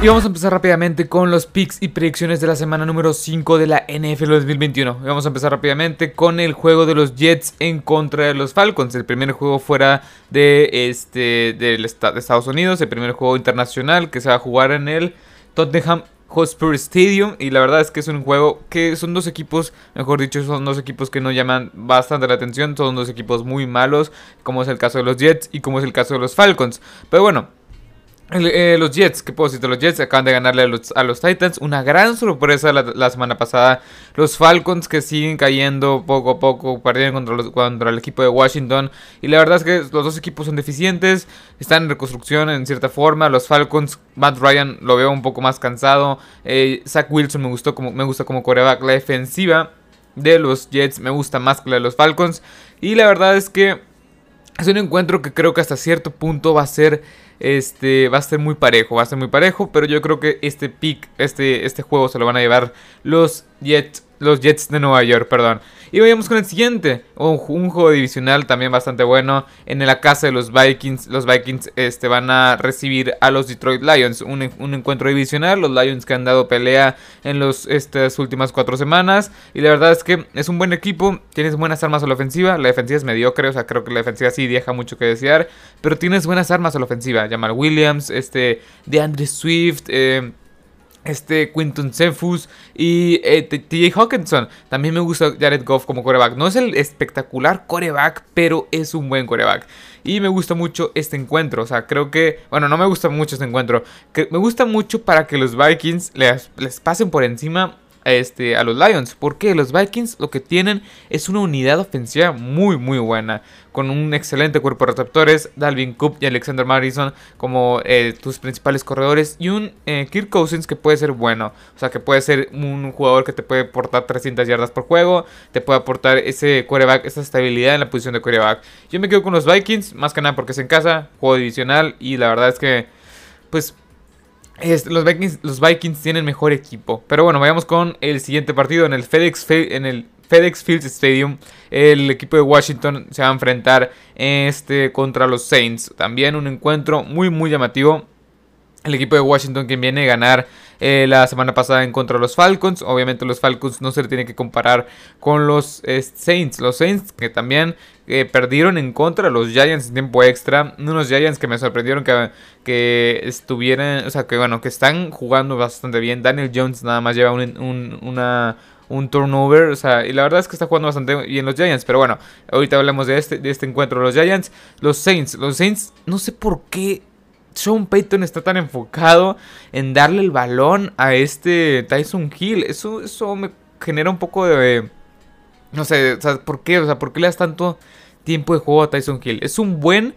Y vamos a empezar rápidamente con los picks y predicciones de la semana número 5 de la NFL 2021. Y vamos a empezar rápidamente con el juego de los Jets en contra de los Falcons. El primer juego fuera de, este, de Estados Unidos, el primer juego internacional que se va a jugar en el Tottenham Hotspur Stadium y la verdad es que es un juego que son dos equipos, mejor dicho, son dos equipos que no llaman bastante la atención, son dos equipos muy malos, como es el caso de los Jets y como es el caso de los Falcons. Pero bueno, eh, los Jets, ¿qué puedo decir de los Jets? Acaban de ganarle a los, Titans. Una gran sorpresa la, semana pasada. Los Falcons que siguen cayendo poco a poco. Perdieron contra, los, contra el equipo de Washington. Y la verdad es que los dos equipos son deficientes. Están en reconstrucción en cierta forma. Los Falcons, Matt Ryan lo veo un poco más cansado. Eh, Zach Wilson me, gustó como, me gusta como coreback. La defensiva de los Jets me gusta más que la de los Falcons. Y la verdad es que es un encuentro que creo que hasta cierto punto va a ser este va a ser muy parejo, va a ser muy parejo, pero yo creo que este pick, este, este juego se lo van a llevar los Jets los Jets de Nueva York, perdón. Y vayamos con el siguiente, un, juego divisional también bastante bueno. En la casa de los Vikings, los Vikings este, van a recibir a los Detroit Lions. Un, encuentro divisional, los Lions que han dado pelea en los, estas últimas cuatro semanas. Y la verdad es que es un buen equipo, tienes buenas armas a la ofensiva. La defensiva es mediocre, o sea, creo que la defensiva sí deja mucho que desear. Pero tienes buenas armas a la ofensiva. Jamal Williams, este, DeAndre Swift, eh, este Quinton Cephus y eh, TJ Hawkinson. También me gusta Jared Goff como coreback. No es el espectacular coreback, pero es un buen coreback. Y me gusta mucho este encuentro. O sea, creo que. Bueno, no me gusta mucho este encuentro. Que me gusta mucho para que los Vikings les, les pasen por encima este, a los Lions. Porque los Vikings lo que tienen es una unidad ofensiva muy, muy buena. Con un excelente cuerpo de receptores. Dalvin Cook y Alexander Madison como eh, tus principales corredores. Y un eh, Kirk Cousins que puede ser bueno. O sea, que puede ser un jugador que te puede aportar 300 yardas por juego. Te puede aportar ese quarterback, esa estabilidad en la posición de quarterback. Yo me quedo con los Vikings. Más que nada porque es en casa. Juego divisional. Y la verdad es que. Pues los, Vikings, los Vikings tienen mejor equipo. Pero bueno, vayamos con el siguiente partido en el FedEx, en el FedEx Field Stadium. El equipo de Washington se va a enfrentar este, contra los Saints. También un encuentro muy muy llamativo. El equipo de Washington que viene a ganar eh, la semana pasada en contra de los Falcons. Obviamente los Falcons no se le tiene que comparar con los eh, Saints. Los Saints que también eh, perdieron en contra de los Giants en tiempo extra. Unos Giants que me sorprendieron que, que estuvieran, o sea, que bueno, que están jugando bastante bien. Daniel Jones nada más lleva un, una un turnover. O sea, y la verdad es que está jugando bastante bien los Giants. Pero bueno, ahorita hablamos de este, de este encuentro. Los Giants, los Saints. Los Saints, no sé por qué Sean Payton está tan enfocado en darle el balón a este Tyson Hill. Eso, eso me genera un poco de... No sé, o sea, ¿por qué? O sea, ¿por qué le das tanto tiempo de juego a Tyson Hill? Es un buen...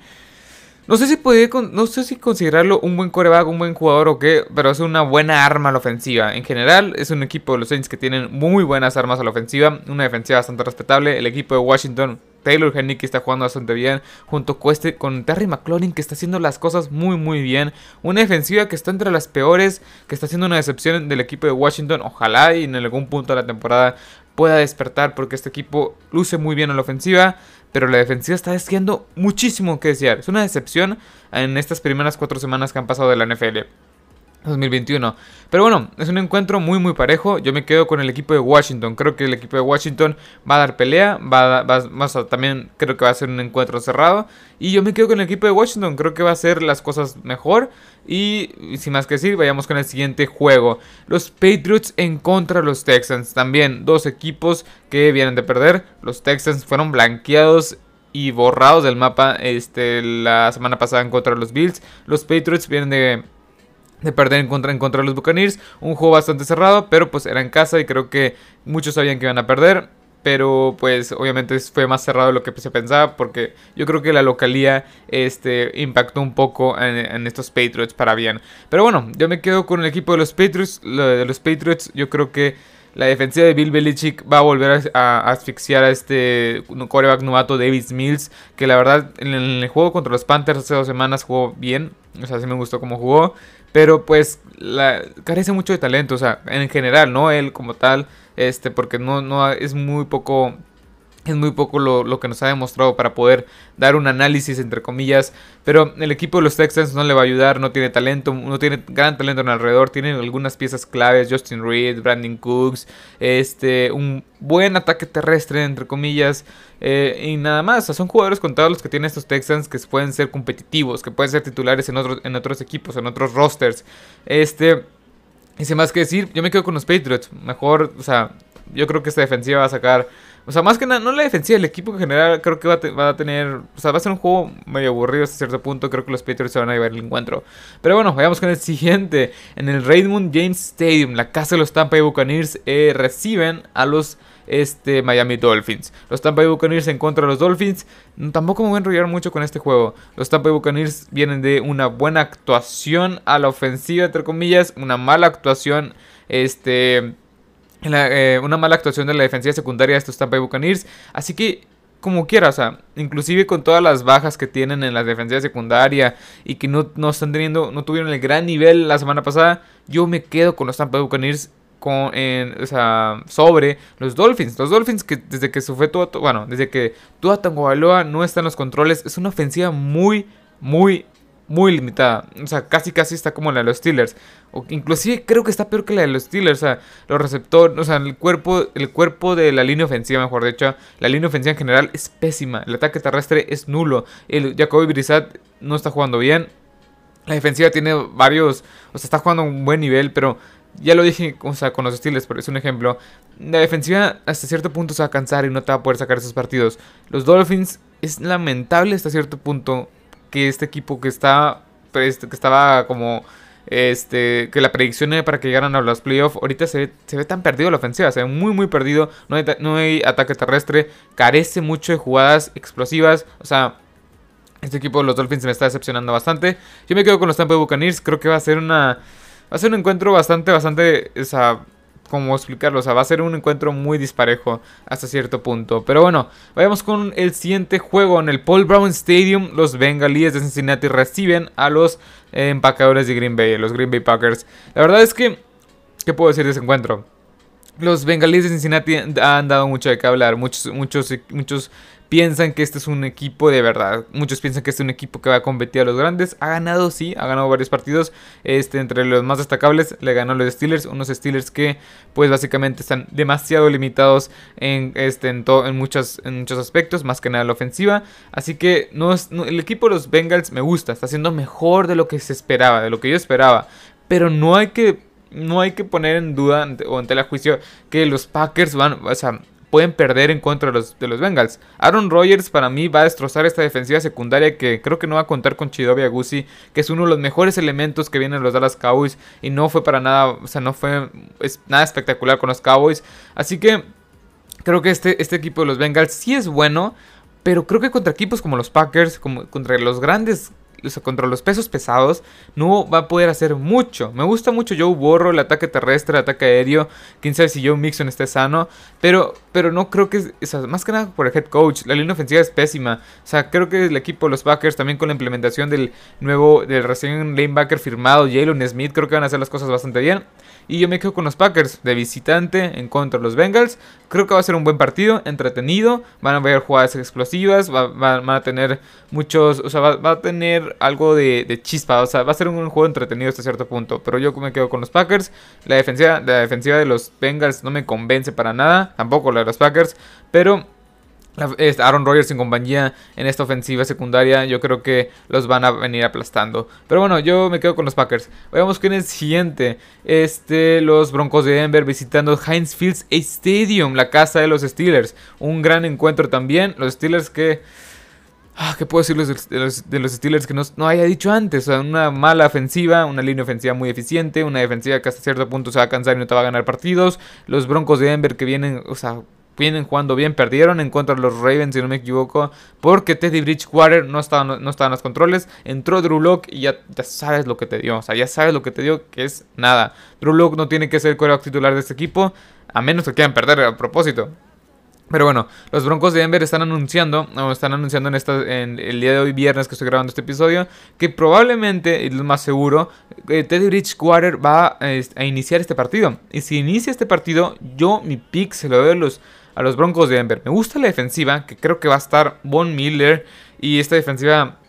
No sé si puede, no sé si considerarlo un buen coreback, un buen jugador o qué, pero es una buena arma a la ofensiva. En general, es un equipo de los Saints que tienen muy buenas armas a la ofensiva, una defensiva bastante respetable. El equipo de Washington Taylor que está jugando bastante bien, junto con, este, con Terry McLaurin que está haciendo las cosas muy muy bien, una defensiva que está entre las peores, que está haciendo una decepción del equipo de Washington, ojalá y en algún punto de la temporada pueda despertar porque este equipo luce muy bien en la ofensiva, pero la defensiva está haciendo muchísimo que desear, es una decepción en estas primeras cuatro semanas que han pasado de la NFL. 2021. Pero bueno, es un encuentro muy muy parejo. Yo me quedo con el equipo de Washington. Creo que el equipo de Washington va a dar pelea. Va a, va, también creo que va a ser un encuentro cerrado. Y yo me quedo con el equipo de Washington. Creo que va a ser las cosas mejor. Y, sin más que decir, vayamos con el siguiente juego. Los Patriots en contra de los Texans. También dos equipos que vienen de perder. Los Texans fueron blanqueados y borrados del mapa este, la semana pasada en contra de los Bills. Los Patriots vienen de de perder en contra, en contra de los Buccaneers. Un juego bastante cerrado, pero pues era en casa y creo que muchos sabían que iban a perder. Pero pues obviamente fue más cerrado de lo que se pensaba porque yo creo que la localía este, impactó un poco en, estos Patriots para bien. Pero bueno, yo me quedo con el equipo de los Patriots. de los Patriots yo creo que la defensiva de Bill Belichick va a volver a, asfixiar a este coreback novato Davis Mills. Que la verdad en el juego contra los Panthers hace dos semanas jugó bien. O sea, sí me gustó cómo jugó. Pero pues carece mucho de talento, o sea, en general, no él como tal, este, porque no es muy poco es muy poco lo, que nos ha demostrado para poder dar un análisis entre comillas. Pero el equipo de los Texans no le va a ayudar, no tiene talento, no tiene gran talento en alrededor. Tienen algunas piezas claves, Justin Reed, Brandon Cooks, este, un buen ataque terrestre entre comillas. Eh, y nada más, son jugadores contados los que tienen estos Texans que pueden ser competitivos, que pueden ser titulares en, otros en otros equipos, en otros rosters. Este, y sin más que decir, yo me quedo con los Patriots. Mejor, o sea, yo creo que esta defensiva va a sacar o sea, más que nada, no la defensiva, el equipo en general creo que va a, tener. O sea, va a ser un juego medio aburrido hasta cierto punto. Creo que los Patriots se van a llevar el encuentro. Pero bueno, vayamos con el siguiente. En el Raymond James Stadium, la casa de los Tampa Bay Buccaneers, eh, reciben a los este, Miami Dolphins. Los Tampa Bay Buccaneers en contra de los Dolphins. Tampoco me voy a enrollar mucho con este juego. Los Tampa Bay Buccaneers vienen de una buena actuación a la ofensiva, entre comillas. Una mala actuación. Este eh, una mala actuación de la defensiva secundaria de estos Tampa Bay Buccaneers. Así que, como quiera, o sea, inclusive con todas las bajas que tienen en la defensiva secundaria y que no, no están teniendo, no tuvieron el gran nivel la semana pasada, yo me quedo con los Tampa Bay Buccaneers con, o sea, sobre los Dolphins. Los Dolphins que desde que fue todo, bueno, desde que Tua Tagovailoa no está en los controles, es una ofensiva muy, muy, muy limitada. O sea, casi casi está como la de los Steelers. O inclusive creo que está peor que la de los Steelers. O sea, los receptores, o sea, el cuerpo, el cuerpo de la línea ofensiva, mejor dicho, la línea ofensiva en general es pésima. El ataque terrestre es nulo. El Jacoby Brissett no está jugando bien. La defensiva tiene varios, o sea, está jugando a un buen nivel, pero ya lo dije, o sea, con los Steelers, pero es un ejemplo. La defensiva hasta cierto punto se va a cansar y no te va a poder sacar esos partidos. Los Dolphins es lamentable hasta cierto punto que este equipo que está pues, que estaba como este que la predicción era para que llegaran a los playoffs ahorita se ve, se ve tan perdido la ofensiva se ve muy muy perdido no hay, no hay ataque terrestre carece mucho de jugadas explosivas o sea este equipo de los Dolphins me está decepcionando bastante. Yo me quedo con los Tampa Bay Buccaneers creo que va a ser una va a ser un encuentro bastante bastante o sea cómo explicarlo. O sea, va a ser un encuentro muy disparejo hasta cierto punto. Pero bueno, vayamos con el siguiente juego. En el Paul Brown Stadium, los Bengalíes de Cincinnati reciben a los empacadores de Green Bay, los Green Bay Packers. La verdad es que, ¿qué puedo decir de ese encuentro? Los bengalíes de Cincinnati han dado mucho de qué hablar. Muchos, muchos, muchos piensan que este es un equipo de verdad. Muchos piensan que este es un equipo que va a competir a los grandes. Ha ganado, sí, ha ganado varios partidos. Este, entre los más destacables, le ganó a los Steelers. Unos Steelers que, pues básicamente están demasiado limitados en, este, en, en, muchos, en muchos aspectos, más que nada la ofensiva. Así que no el equipo de los Bengals me gusta. Está haciendo mejor de lo que se esperaba, de lo que yo esperaba. Pero no hay que no hay que poner en duda o en tela juicio que los Packers van, o sea, pueden perder en contra de los, de los Bengals. Aaron Rodgers para mí va a destrozar esta defensiva secundaria que creo que no va a contar con Chidobe Agusi, que es uno de los mejores elementos que vienen los Dallas Cowboys y no fue para nada, o sea, no fue nada espectacular con los Cowboys. Así que creo que este, este equipo de los Bengals sí es bueno, pero creo que contra equipos como los Packers, como contra los grandes contra los pesos pesados, no va a poder hacer mucho. Me gusta mucho Joe Borro, el ataque terrestre, el ataque aéreo. Quién sabe si Joe Mixon esté sano. Pero, pero no creo que. más que nada por el head coach. La línea ofensiva es pésima. O sea, creo que el equipo los Packers, también con la implementación del nuevo, del recién lanebacker firmado, Jalen Smith, creo que van a hacer las cosas bastante bien. Y yo me quedo con los Packers de visitante en contra de los Bengals. Creo que va a ser un buen partido, entretenido. Van a haber jugadas explosivas, van a tener muchos, o sea, va, a tener algo de, chispa. O sea, va a ser un, juego entretenido hasta cierto punto. Pero yo me quedo con los Packers. La defensiva, la defensiva de los Bengals no me convence para nada. Tampoco la de los Packers. Pero Aaron Rodgers en compañía en esta ofensiva secundaria, yo creo que los van a venir aplastando. Pero bueno, yo me quedo con los Packers. Veamos con el siguiente. Este, los Broncos de Denver visitando Heinz Fields Stadium, la casa de los Steelers. Un gran encuentro también. Los Steelers que... Ah, ¿Qué puedo decir de los, Steelers que no, haya dicho antes? Una mala ofensiva, una línea ofensiva muy eficiente, una defensiva que hasta cierto punto se va a cansar y no te va a ganar partidos. Los Broncos de Denver que vienen, o sea, vienen jugando bien, perdieron en contra de los Ravens, si no me equivoco, porque Teddy Bridgewater no estaba, no, estaba en los controles, entró Drew Locke y ya, sabes lo que te dio, o sea, ya sabes lo que te dio, que es nada. Drew Locke no tiene que ser el coreback titular de este equipo, a menos que quieran perder a propósito. Pero bueno, los Broncos de Denver están anunciando, o están anunciando en, esta, en el día de hoy, viernes que estoy grabando este episodio, que probablemente, y lo más seguro, eh, Teddy Bridgewater va a iniciar este partido. Y si inicia este partido, yo mi pick se lo doy a los, a los Broncos de Denver. Me gusta la defensiva, que creo que va a estar Von Miller y esta defensiva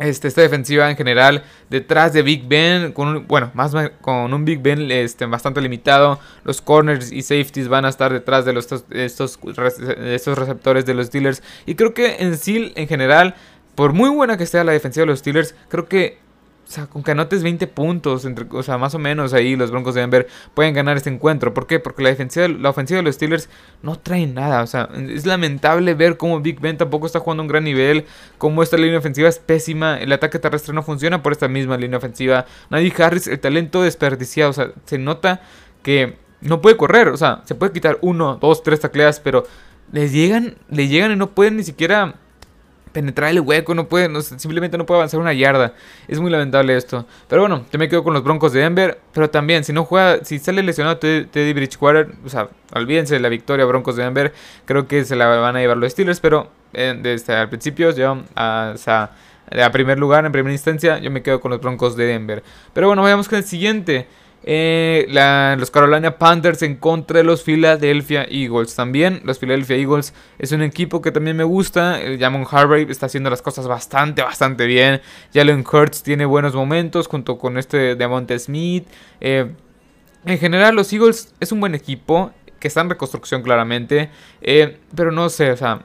este, esta defensiva en general detrás de Big Ben, con un, bueno, más con un Big Ben este, bastante limitado. Los corners y safeties van a estar detrás de los, estos, estos receptores de los Steelers. Y creo que en sí, en general, por muy buena que sea la defensiva de los Steelers, creo que o sea, con que anotes 20 puntos, entre, o sea, más o menos ahí los Broncos de Denver pueden ganar este encuentro. ¿Por qué? Porque la, defensiva, la ofensiva de los Steelers no trae nada. O sea, es lamentable ver cómo Big Ben tampoco está jugando a un gran nivel, cómo esta línea ofensiva es pésima, el ataque terrestre no funciona por esta misma línea ofensiva. Nadie Harris, el talento desperdiciado, o sea, se nota que no puede correr, o sea, se puede quitar uno, dos, tres tacleas, pero les llegan, le llegan y no pueden ni siquiera penetrar el hueco, no puede, simplemente no puede avanzar una yarda. Es muy lamentable esto. Pero bueno, yo me quedo con los Broncos de Denver. Pero también, si no juega, si sale lesionado Teddy Bridgewater, o sea, olvídense de la victoria Broncos de Denver. Creo que se la van a llevar los Steelers, pero eh, desde al principio, yo, a, a primer lugar, en primera instancia, yo me quedo con los Broncos de Denver. Pero bueno, vayamos con el siguiente. Eh, los Carolina Panthers en contra de los Philadelphia Eagles. También los Philadelphia Eagles es un equipo que también me gusta. El Jamon Harvey está haciendo las cosas bastante, bastante bien. Jalen Hurts tiene buenos momentos junto con este Monte Smith. Eh, en general, los Eagles es un buen equipo que está en reconstrucción claramente. Eh, pero no sé, o sea,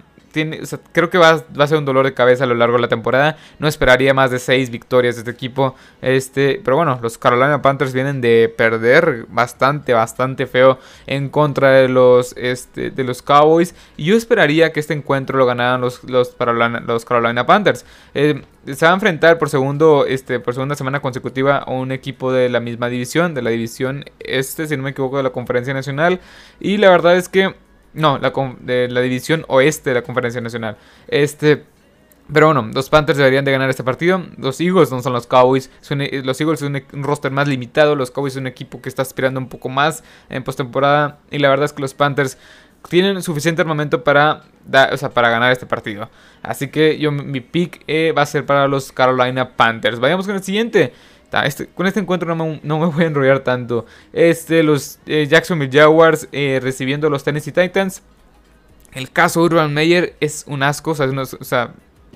creo que va, a ser un dolor de cabeza a lo largo de la temporada. No esperaría más de 6 victorias de este equipo. Este, pero bueno, los Carolina Panthers vienen de perder bastante, bastante feo en contra de los, este, de los Cowboys. Y yo esperaría que este encuentro lo ganaran los, los, Carolina, los Carolina Panthers. Eh, se va a enfrentar por segundo, este, por segunda semana consecutiva a un equipo de la misma división, de la división este, si no me equivoco, de la Conferencia Nacional. Y la verdad es que no, la, de la división oeste de la Conferencia Nacional. Este. Pero bueno, los Panthers deberían de ganar este partido. Los Eagles no son los Cowboys. E, los Eagles son un roster más limitado. Los Cowboys son un equipo que está aspirando un poco más en postemporada. Y la verdad es que los Panthers tienen suficiente armamento para, para ganar este partido. Así que yo mi pick eh, va a ser para los Carolina Panthers. Vayamos con el siguiente. Este, con este encuentro no me, voy a enrollar tanto. Este, los eh, Jacksonville Jaguars eh, recibiendo los Tennessee Titans. El caso Urban Meyer es un asco. O sea, no,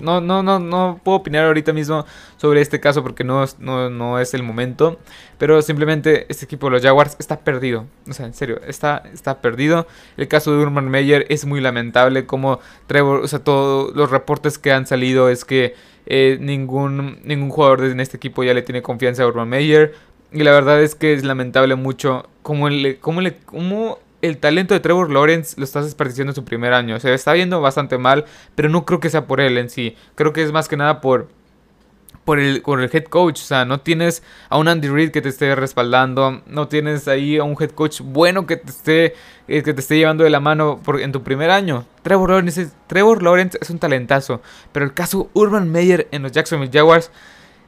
no, no, no, no puedo opinar ahorita mismo sobre este caso porque no, no, es el momento. Pero simplemente este equipo de los Jaguars está perdido. O sea, en serio, está, está perdido. El caso de Urban Meyer es muy lamentable. Como Trevor, o sea, todos los reportes que han salido es que eh, ningún, ningún jugador en este equipo ya le tiene confianza a Urban Meyer. Y la verdad es que es lamentable mucho cómo, le, cómo, le, cómo el talento de Trevor Lawrence lo estás desperdiciando en su primer año. O sea, está viendo bastante mal, pero no creo que sea por él en sí. Creo que es más que nada por por el, el head coach. O sea, no tienes a un Andy Reid que te esté respaldando. No tienes ahí a un head coach bueno que te esté, eh, que te esté llevando de la mano en tu primer año. Trevor Lawrence, es, Trevor Lawrence es un talentazo. Pero el caso Urban Meyer en los Jacksonville Jaguars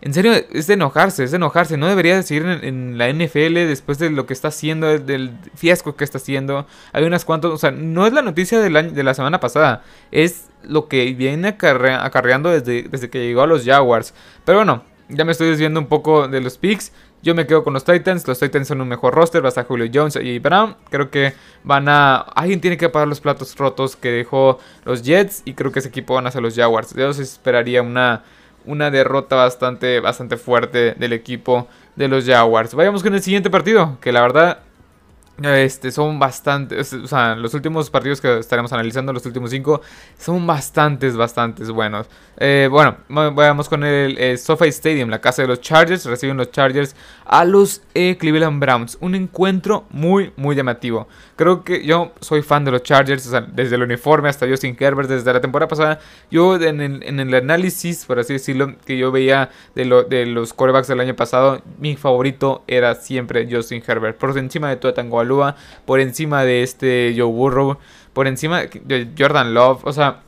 en serio, es de enojarse, es de enojarse. No debería de seguir en, la NFL después de lo que está haciendo, del fiasco que está haciendo. Hay unas cuantas, o sea, no es la noticia del de la semana pasada, es lo que viene acarreando desde, desde que llegó a los Jaguars. Pero bueno, ya me estoy desviando un poco de los picks. Yo me quedo con los Titans. Los Titans son un mejor roster. Va a estar Julio Jones y Brown. Creo que van a. Alguien tiene que pagar los platos rotos que dejó los Jets. Y creo que ese equipo van a ser los Jaguars. Yo esperaría una una derrota bastante, bastante fuerte del equipo de los Jaguars. Vayamos con el siguiente partido, que la verdad este, son bastantes, o sea, los últimos partidos que estaremos analizando, los últimos cinco, son bastantes, bastantes buenos. Eh, bueno, vamos con el, SoFi Stadium, la casa de los Chargers, reciben los Chargers a los eh, Cleveland Browns. Un encuentro muy, muy llamativo. Creo que yo soy fan de los Chargers, o sea, desde el uniforme hasta Justin Herbert, desde la temporada pasada. Yo en el, análisis, por así decirlo, que yo veía de los corebacks del año pasado, mi favorito era siempre Justin Herbert. Por encima de Tua Tango por encima de este Joe Burrow, por encima de Jordan Love, o sea,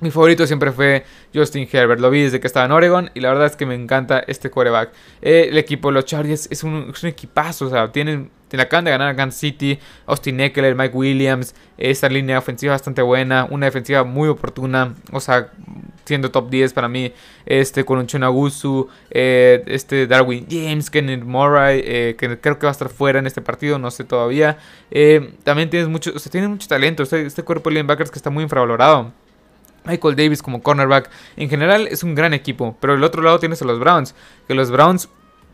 mi favorito siempre fue Justin Herbert. Lo vi desde que estaba en Oregon y la verdad es que me encanta este quarterback. Eh, el equipo los Chargers es un, es un equipazo, o sea, tienen le acaban de ganar a Kansas City, Austin Eckler, Mike Williams, esta línea ofensiva bastante buena, una defensiva muy oportuna, o sea, siendo top 10 para mí, este con un Chunagusu, eh, este Darwin James, Kenneth Murray, eh, que creo que va a estar fuera en este partido, no sé todavía. Eh, también tienes mucho, o sea, tiene mucho talento, este, este cuerpo de linebackers que está muy infravalorado. Michael Davis como cornerback. En general es un gran equipo. Pero del otro lado tienes a los Browns. Que los Browns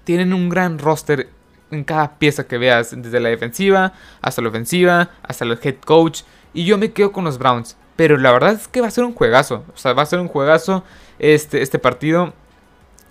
tienen un gran roster en cada pieza que veas. Desde la defensiva hasta la ofensiva. Hasta el head coach. Y yo me quedo con los Browns. Pero la verdad es que va a ser un juegazo. O sea, va a ser un juegazo este, este partido.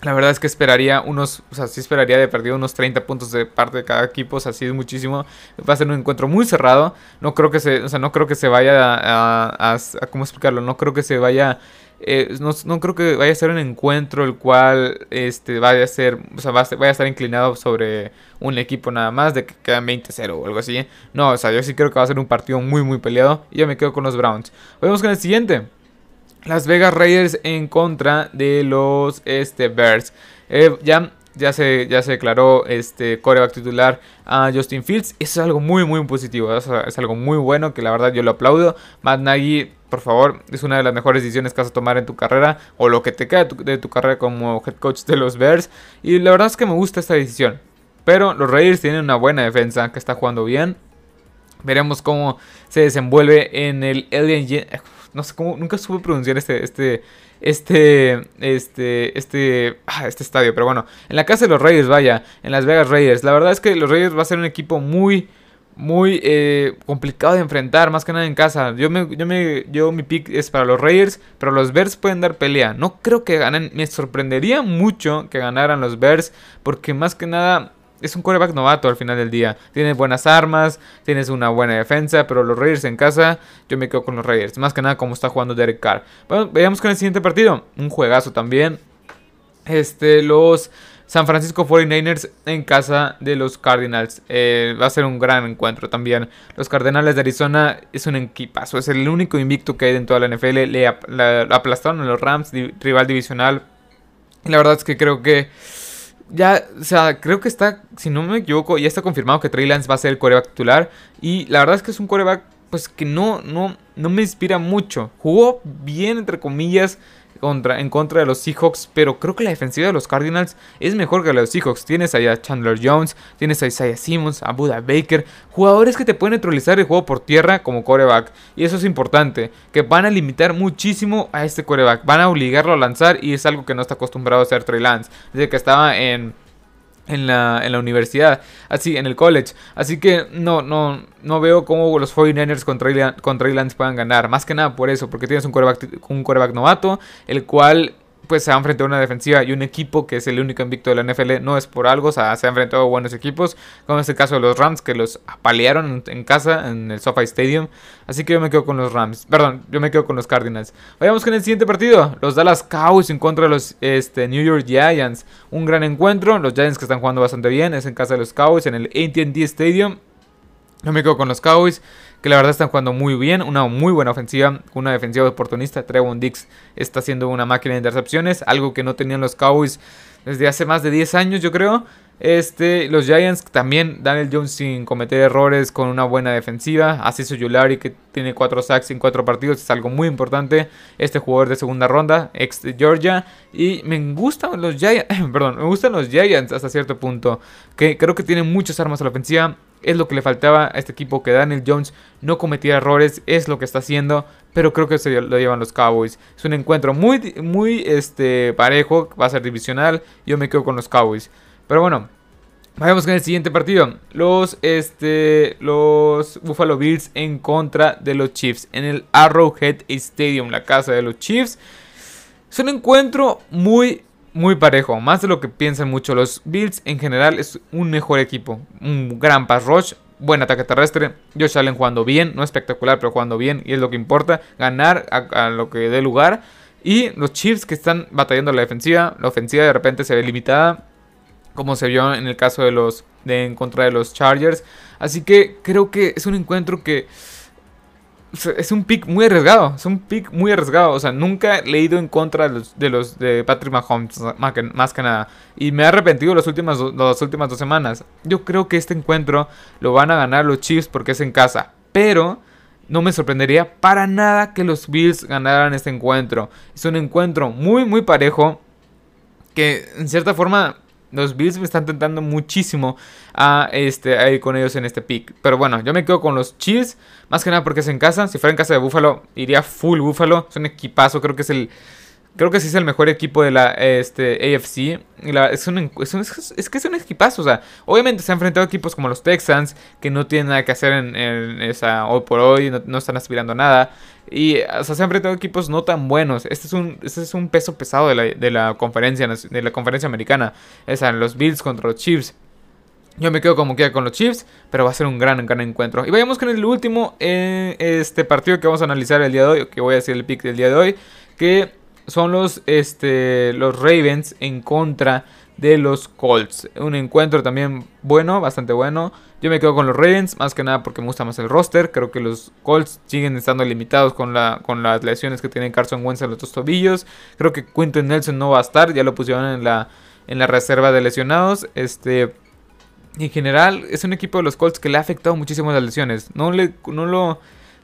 La verdad es que esperaría unos, o sea, sí esperaría de perdido unos 30 puntos de parte de cada equipo, o sea, sí es muchísimo. Va a ser un encuentro muy cerrado. No creo que se, o sea, no creo que se vaya a, ¿cómo explicarlo? No creo que se vaya, eh, no, creo que vaya a ser un encuentro el cual, este, vaya a ser, o sea, vaya a estar inclinado sobre un equipo nada más de que quedan 20-0 o algo así. No, o sea, yo sí creo que va a ser un partido muy, muy peleado y yo me quedo con los Browns. Vamos con el siguiente. Las Vegas Raiders en contra de los este, Bears. Eh, ya, ya, se, ya se declaró este coreback titular a Justin Fields. Es algo muy, muy positivo. Es, algo muy bueno que la verdad yo lo aplaudo. Matt Nagy, por favor, es una de las mejores decisiones que vas a tomar en tu carrera. O lo que te queda de tu, carrera como head coach de los Bears. Y la verdad es que me gusta esta decisión. Pero los Raiders tienen una buena defensa que está jugando bien. Veremos cómo se desenvuelve en el Alien no sé cómo, nunca supe pronunciar este, este, este, este, este, ah, este estadio, pero bueno, en la casa de los Raiders, vaya, en Las Vegas Raiders, la verdad es que los Raiders va a ser un equipo muy, muy eh, complicado de enfrentar, más que nada en casa. Yo me, yo me, yo mi pick es para los Raiders, pero los Bears pueden dar pelea. No creo que ganen, me sorprendería mucho que ganaran los Bears, porque más que nada es un quarterback novato al final del día. Tienes buenas armas, tienes una buena defensa, pero los Raiders en casa, yo me quedo con los Raiders. Más que nada como está jugando Derek Carr. Bueno, veamos con el siguiente partido. Un juegazo también. Este, los San Francisco 49ers en casa de los Cardinals. Eh, va a ser un gran encuentro también. Los Cardenales de Arizona es un equipazo. Es el único invicto que hay en toda la NFL. Le, aplastaron a los Rams, rival divisional. La verdad es que creo que ya, o sea, creo que está, si no me equivoco, ya está confirmado que Trey Lance va a ser el coreback titular. Y la verdad es que es un coreback, pues que no, no, no me inspira mucho. Jugó bien, entre comillas, contra, en contra de los Seahawks, pero creo que la defensiva de los Cardinals es mejor que la de los Seahawks. Tienes ahí a Chandler Jones, tienes a Isaiah Simmons, a Buda Baker, jugadores que te pueden neutralizar el juego por tierra como coreback. Y eso es importante, que van a limitar muchísimo a este coreback, van a obligarlo a lanzar y es algo que no está acostumbrado a hacer Trey Lance. Desde que estaba en en la, en la universidad, así, en el college. Así que no, no, no veo cómo los 49ers contra, Lance puedan ganar. Más que nada por eso, porque tienes un quarterback, un quarterback novato, el cual pues se ha enfrentado a una defensiva y un equipo que es el único invicto de la NFL, no es por algo, o sea, se han enfrentado a buenos equipos, como es el caso de los Rams, que los apalearon en, casa, en el SoFi Stadium, así que yo me quedo con los Rams, perdón, yo me quedo con los Cardinals. Vayamos con el siguiente partido, los Dallas Cowboys en contra de los este, New York Giants, un gran encuentro, los Giants que están jugando bastante bien, es en casa de los Cowboys, en el AT&T Stadium, yo me quedo con los Cowboys que la verdad están jugando muy bien, una muy buena ofensiva, una defensiva oportunista. Trevon Dix está haciendo una máquina de intercepciones, algo que no tenían los Cowboys desde hace más de 10 años, yo creo. Este, los Giants también, Daniel Jones sin cometer errores con una buena defensiva. Así su Yulari que tiene 4 sacks en 4 partidos, es algo muy importante. Este jugador de segunda ronda, ex de Georgia. Y me gustan los Giants, perdón, me gustan los Giants hasta cierto punto. Que creo que tienen muchas armas a la ofensiva. Es lo que le faltaba a este equipo, que Daniel Jones no cometiera errores, es lo que está haciendo, pero creo que se lo llevan los Cowboys. Es un encuentro muy, muy este, parejo, va a ser divisional, yo me quedo con los Cowboys. Pero bueno, vayamos con el siguiente partido. Los, este, los Buffalo Bills en contra de los Chiefs en el Arrowhead Stadium, la casa de los Chiefs. Es un encuentro muy muy parejo, más de lo que piensan mucho. Los Bills en general es un mejor equipo, un gran pass rush, buen ataque terrestre. Josh Allen jugando bien, no espectacular, pero jugando bien y es lo que importa, ganar a, lo que dé lugar. Y los Chiefs que están batallando la defensiva, la ofensiva de repente se ve limitada, como se vio en el caso de los de en contra de los Chargers. Así que creo que es un encuentro que es un pick muy arriesgado. Es un pick muy arriesgado. O sea, nunca he leído en contra de los de, los, de Patrick Mahomes, más que, nada. Y me he arrepentido las últimas, las últimas dos semanas. Yo creo que este encuentro lo van a ganar los Chiefs porque es en casa. Pero no me sorprendería para nada que los Bills ganaran este encuentro. Es un encuentro muy, muy parejo. Que en cierta forma los Bills me están tentando muchísimo a, este, ir con ellos en este pick. Pero bueno, yo me quedo con los Chiefs. Más que nada porque es en casa. Si fuera en casa de Buffalo, iría full Buffalo. Es un equipazo. Creo que es el. Creo que sí es el mejor equipo de la este, AFC. es, un, es, que es un equipazo. O sea, obviamente se han enfrentado a equipos como los Texans, que no tienen nada que hacer en, esa hoy por hoy, no, están aspirando a nada. Y o sea, se han enfrentado equipos no tan buenos. Este es un, este es un peso pesado de la, de la conferencia de la conferencia americana. O sea, los Bills contra los Chiefs. Yo me quedo como queda con los Chiefs, pero va a ser un gran, gran encuentro. Y vayamos con el último eh, este partido que vamos a analizar el día de hoy, que voy a decir el pick del día de hoy, que son los, este, los Ravens en contra de los Colts. Un encuentro también bueno, bastante bueno. Yo me quedo con los Ravens, más que nada porque me gusta más el roster. Creo que los Colts siguen estando limitados con, la, con las lesiones que tiene Carson Wentz en los dos tobillos. Creo que Quinton Nelson no va a estar, ya lo pusieron en la, en la reserva de lesionados. Este, en general, es un equipo de los Colts que le ha afectado muchísimo las lesiones. No, le, no lo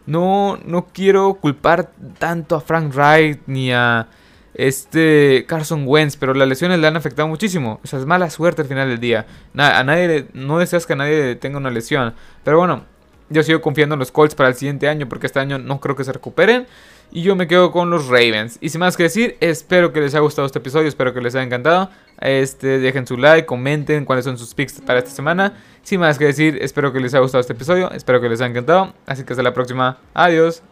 no, no quiero culpar tanto a Frank Wright ni a este Carson Wentz, pero las lesiones le han afectado muchísimo. O sea, es mala suerte al final del día. a nadie, no deseas que nadie tenga una lesión. Pero bueno, yo sigo confiando en los Colts para el siguiente año porque este año no creo que se recuperen. Y yo me quedo con los Ravens. Y sin más que decir, espero que les haya gustado este episodio, espero que les haya encantado. Este, dejen su like, comenten cuáles son sus picks para esta semana. Sin más que decir, espero que les haya gustado este episodio, espero que les haya encantado. Así que hasta la próxima. Adiós.